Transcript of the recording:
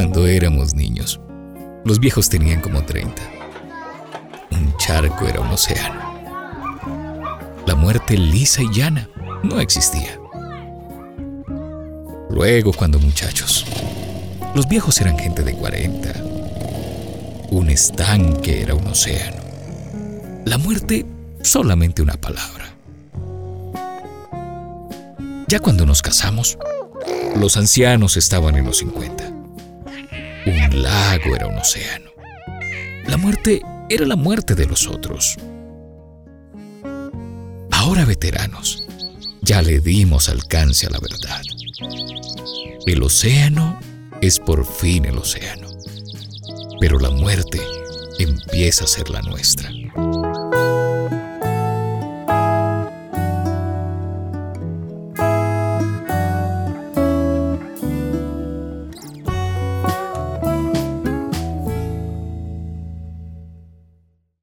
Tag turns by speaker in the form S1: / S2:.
S1: Cuando éramos niños, los viejos tenían como 30. Un charco era un océano. La muerte lisa y llana no existía. Luego, cuando muchachos, los viejos eran gente de 40. Un estanque era un océano. La muerte solamente una palabra. Ya cuando nos casamos, los ancianos estaban en los 50. Lago era un océano. La muerte era la muerte de los otros. Ahora veteranos, ya le dimos alcance a la verdad. El océano es por fin el océano, pero la muerte empieza a ser la nuestra.